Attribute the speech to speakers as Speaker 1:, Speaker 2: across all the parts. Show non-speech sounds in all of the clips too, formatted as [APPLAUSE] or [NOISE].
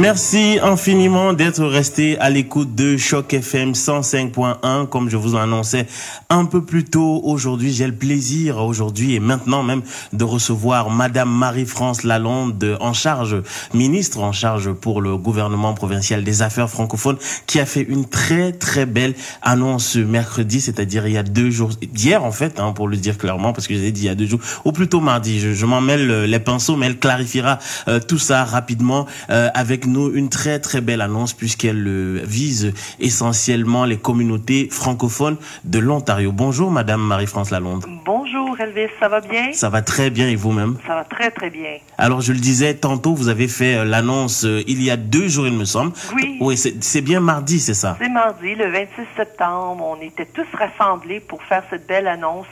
Speaker 1: Merci infiniment d'être resté à l'écoute de Choc FM 105.1. Comme je vous l'annonçais un peu plus tôt aujourd'hui, j'ai le plaisir aujourd'hui et maintenant même de recevoir Madame Marie-France Lalonde en charge, ministre en charge pour le gouvernement provincial des affaires francophones, qui a fait une très très belle annonce mercredi, c'est-à-dire il y a deux jours, hier en fait, hein, pour le dire clairement, parce que j'ai dit il y a deux jours, ou plutôt mardi. Je, m'en mêle les pinceaux, mais elle clarifiera euh, tout ça rapidement euh, avec nous une très très belle annonce puisqu'elle euh, vise essentiellement les communautés francophones de l'Ontario. Bonjour Madame Marie-France Lalonde.
Speaker 2: Bonjour Elvis, ça va bien?
Speaker 1: Ça va très bien et vous-même?
Speaker 2: Ça va très très bien.
Speaker 1: Alors je le disais tantôt, vous avez fait euh, l'annonce euh, il y a deux jours il me semble.
Speaker 2: Oui.
Speaker 1: Oui, c'est bien mardi, c'est ça?
Speaker 2: C'est mardi, le 26 septembre. On était tous rassemblés pour faire cette belle annonce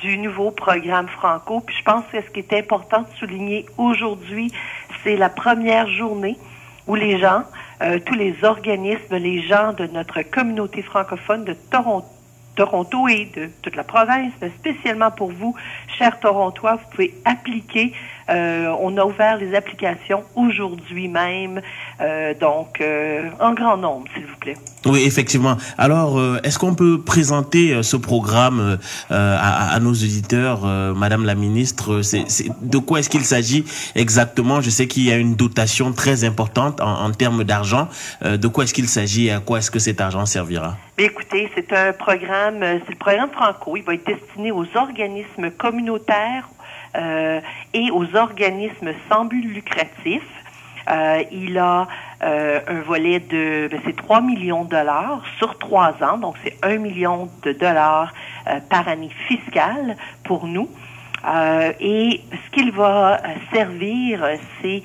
Speaker 2: du nouveau programme Franco. Puis je pense que ce qui est important de souligner aujourd'hui, c'est la première journée où les gens, euh, tous les organismes, les gens de notre communauté francophone de Toronto, Toronto et de toute la province, mais spécialement pour vous, chers Torontois, vous pouvez appliquer. Euh, on a ouvert les applications aujourd'hui même, euh, donc euh, en grand nombre, s'il vous plaît.
Speaker 1: Oui, effectivement. Alors, euh, est-ce qu'on peut présenter ce programme à, à, nos auditeurs, Madame la Ministre? C'est, De quoi est-ce qu'il s'agit exactement? Je sais qu'il y a une dotation très importante en, en termes d'argent. de quoi est-ce qu'il s'agit? Et à quoi est-ce que cet argent servira?
Speaker 2: Écoutez, c'est un programme, c'est le programme Franco. Il va être destiné aux organismes communautaires euh, et aux organismes sans but lucratif. Euh, il a euh, un volet de, ben, c'est 3 millions de dollars sur trois ans, donc c'est 1 million de dollars par année fiscale pour nous. Et ce qu'il va servir, c'est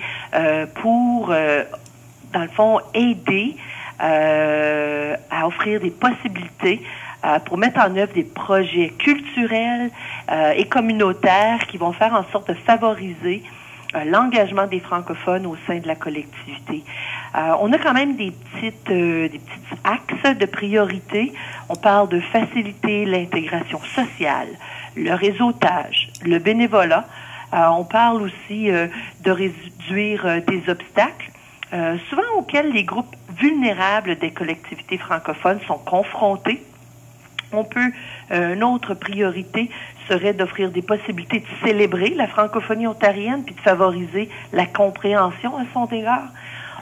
Speaker 2: pour, dans le fond, aider à offrir des possibilités euh, pour mettre en œuvre des projets culturels euh, et communautaires qui vont faire en sorte de favoriser euh, l'engagement des francophones au sein de la collectivité. on a quand même des petites, des petits axes de priorité. On parle de faciliter l'intégration sociale, le réseautage, le bénévolat. on parle aussi de réduire des obstacles, souvent auxquels les groupes vulnérables des collectivités francophones sont confrontés on peut, une autre priorité serait d'offrir des possibilités de célébrer la francophonie ontarienne puis de favoriser la compréhension à son égard.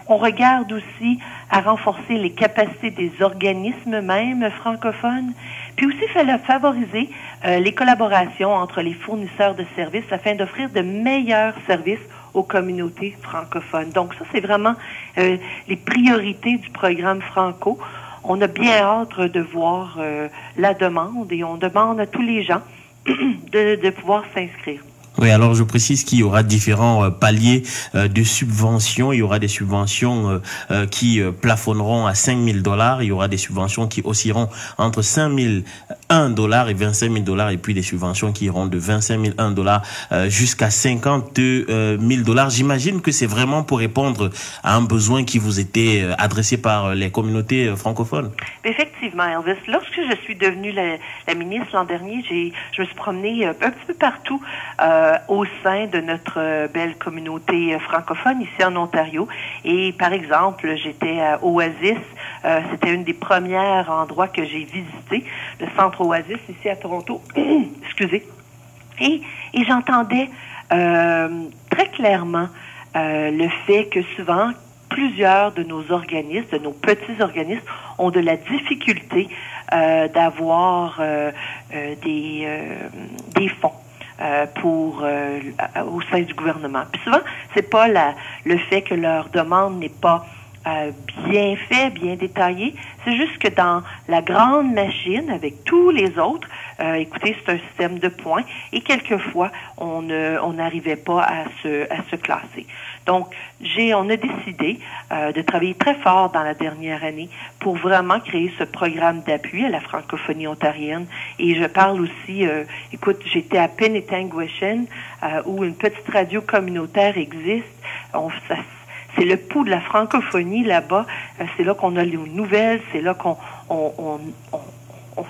Speaker 2: On regarde aussi à renforcer les capacités des organismes même francophones, puis aussi favoriser euh, les collaborations entre les fournisseurs de services afin d'offrir de meilleurs services aux communautés francophones. Donc ça, c'est vraiment euh, les priorités du programme Franco on a bien hâte de voir euh, la demande et on demande à tous les gens [CLEARS THROAT] de, de pouvoir s'inscrire.
Speaker 1: Oui, alors je précise qu'il y aura différents euh, paliers euh, de subventions. Il y aura des subventions euh, qui plafonneront à 5 000 dollars. Il y aura des subventions qui oscilleront entre 5 001 dollars et 25 000 dollars. Et puis des subventions qui iront de 25 001 dollars jusqu'à 52 000 dollars. J'imagine que c'est vraiment pour répondre à un besoin qui vous était adressé par les communautés francophones.
Speaker 2: Effectivement, Elvis. Lorsque je suis devenue la, ministre l'an dernier, j'ai, je me suis promenée un petit peu partout. Au sein de notre euh, belle communauté euh, francophone ici en Ontario. Et par exemple, j'étais à Oasis. C'était une des premières endroits que j'ai visité, le centre Oasis ici à Toronto. [CLEARS THROAT] Excusez. Et, et j'entendais très clairement le fait que souvent plusieurs de nos organismes, de nos petits organismes, ont de la difficulté euh, d'avoir euh, euh, des, des fonds. Euh, pour euh, au sein du gouvernement. Puis souvent, c'est pas la, le fait que leur demande n'est pas euh, bien fait, bien détaillé. C'est juste que dans la grande machine, avec tous les autres, euh, écoutez, c'est un système de points et quelquefois, on n'arrivait pas à se, à se classer. Donc, j'ai, on a décidé euh, de travailler très fort dans la dernière année pour vraiment créer ce programme d'appui à la francophonie ontarienne. Et je parle aussi, euh, écoute, j'étais à Penetanguishene, euh, où une petite radio communautaire existe. On, ça, c'est le pouls de la francophonie là-bas. Euh, c'est là qu'on a les nouvelles, c'est là qu'on on, on, on,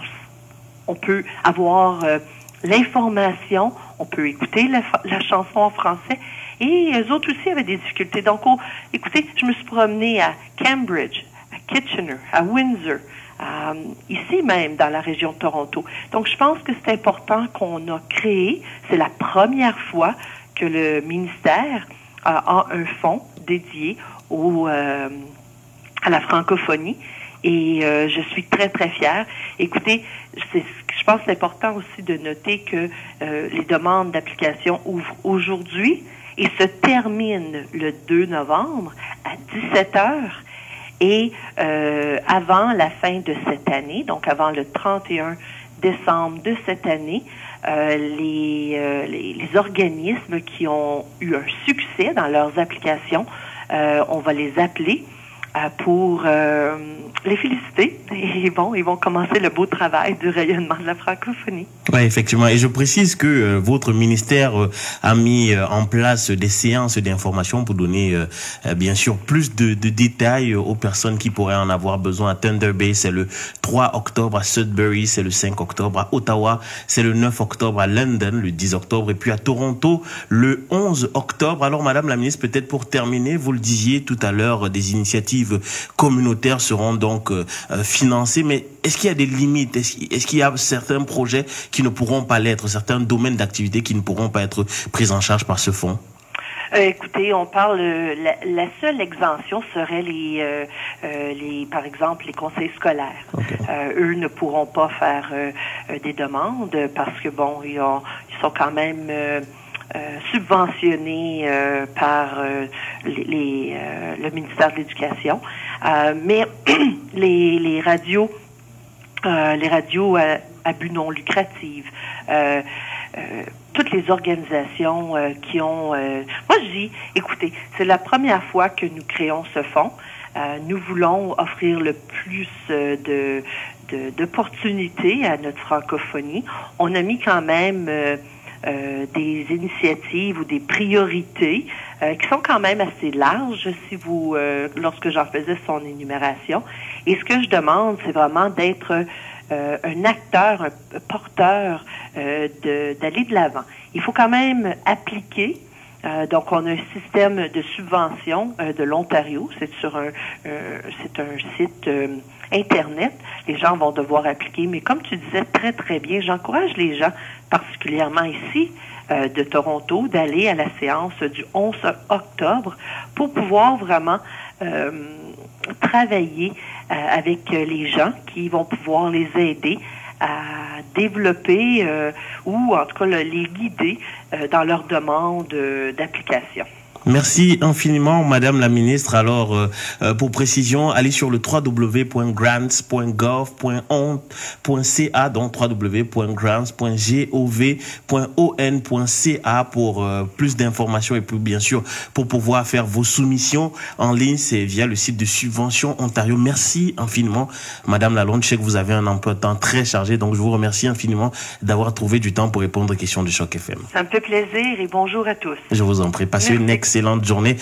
Speaker 2: on peut avoir euh, l'information. On peut écouter la, chanson en français. Et eux autres aussi avaient des difficultés. Donc, écoutez, je me suis promenée à Cambridge, à Kitchener, à Windsor, euh, ici même dans la région de Toronto. Donc, je pense que c'est important qu'on a créé, c'est la première fois que le ministère a un fonds dédié au, euh, à la francophonie. Et euh, je suis très, très fière. Écoutez, je pense que c'est important aussi de noter que euh, les demandes d'application ouvrent aujourd'hui et se terminent le 2 novembre à 17 heures. Et avant la fin de cette année, donc avant le 31 décembre de cette année, euh, les, les, les, organismes qui ont eu un succès dans leurs applications, on va les appeler pour euh, les féliciter. Et bon, ils vont commencer le beau travail du rayonnement de la francophonie.
Speaker 1: Oui, effectivement. Et je précise que euh, votre ministère euh, a mis euh, en place des séances d'information pour donner, bien sûr, plus de, de, détails aux personnes qui pourraient en avoir besoin. À Thunder Bay, c'est le 3 octobre. À Sudbury, c'est le 5 octobre. À Ottawa, c'est le 9 octobre. À London, le 10 octobre. Et puis à Toronto, le 11 octobre. Alors, Madame la ministre, peut-être pour terminer, vous le disiez tout à l'heure, des initiatives communautaires seront donc financées. Mais est-ce qu'il y a des limites? Est-ce qu'il y a certains projets qui ne pourront pas l'être, certains domaines d'activité qui ne pourront pas être pris en charge par ce fonds?
Speaker 2: Euh, écoutez, on parle la, la, seule exemption serait les, euh, euh, les, par exemple, les conseils scolaires. Okay. eux ne pourront pas faire des demandes parce que bon, ils, ont, ils sont quand même subventionnés par les, les le ministère de l'Éducation. mais [CLEARS THROAT] les, les radios, les radios à, à but non lucratif. Euh, euh, toutes les organisations euh, qui ont... Euh, moi, je dis, écoutez, c'est la première fois que nous créons ce fonds. Euh, nous voulons offrir le plus de d'opportunités à notre francophonie. On a mis quand même des initiatives ou des priorités qui sont quand même assez larges si vous lorsque j'en faisais son énumération. Et ce que je demande, c'est vraiment d'être euh, un acteur, un porteur euh, d'aller de l'avant. Il faut quand même appliquer. Euh, donc, on a un système de subvention de l'Ontario. C'est sur un, c'est un site internet. Les gens vont devoir appliquer. Mais comme tu disais très très bien, j'encourage les gens, particulièrement ici de Toronto, d'aller à la séance du 11 octobre pour pouvoir vraiment travailler euh, avec euh, les gens qui vont pouvoir les aider à développer euh, ou en tout cas les guider dans leur demande d'application.
Speaker 1: Merci infiniment, Madame la Ministre. Alors, euh, euh pour précision, allez sur le www.grants.gov.on.ca, donc www.grants.gov.on.ca pour euh, plus d'informations et puis bien sûr pour pouvoir faire vos soumissions en ligne, c'est via le site de Subvention Ontario. Merci infiniment, Madame Lalonde. Je sais que vous avez un emploi de temps très chargé, donc je vous remercie infiniment d'avoir trouvé du temps pour répondre aux questions de Choc FM.
Speaker 2: Ça me fait plaisir et bonjour à tous.
Speaker 1: Je vous en prie. Passez une excellente journée.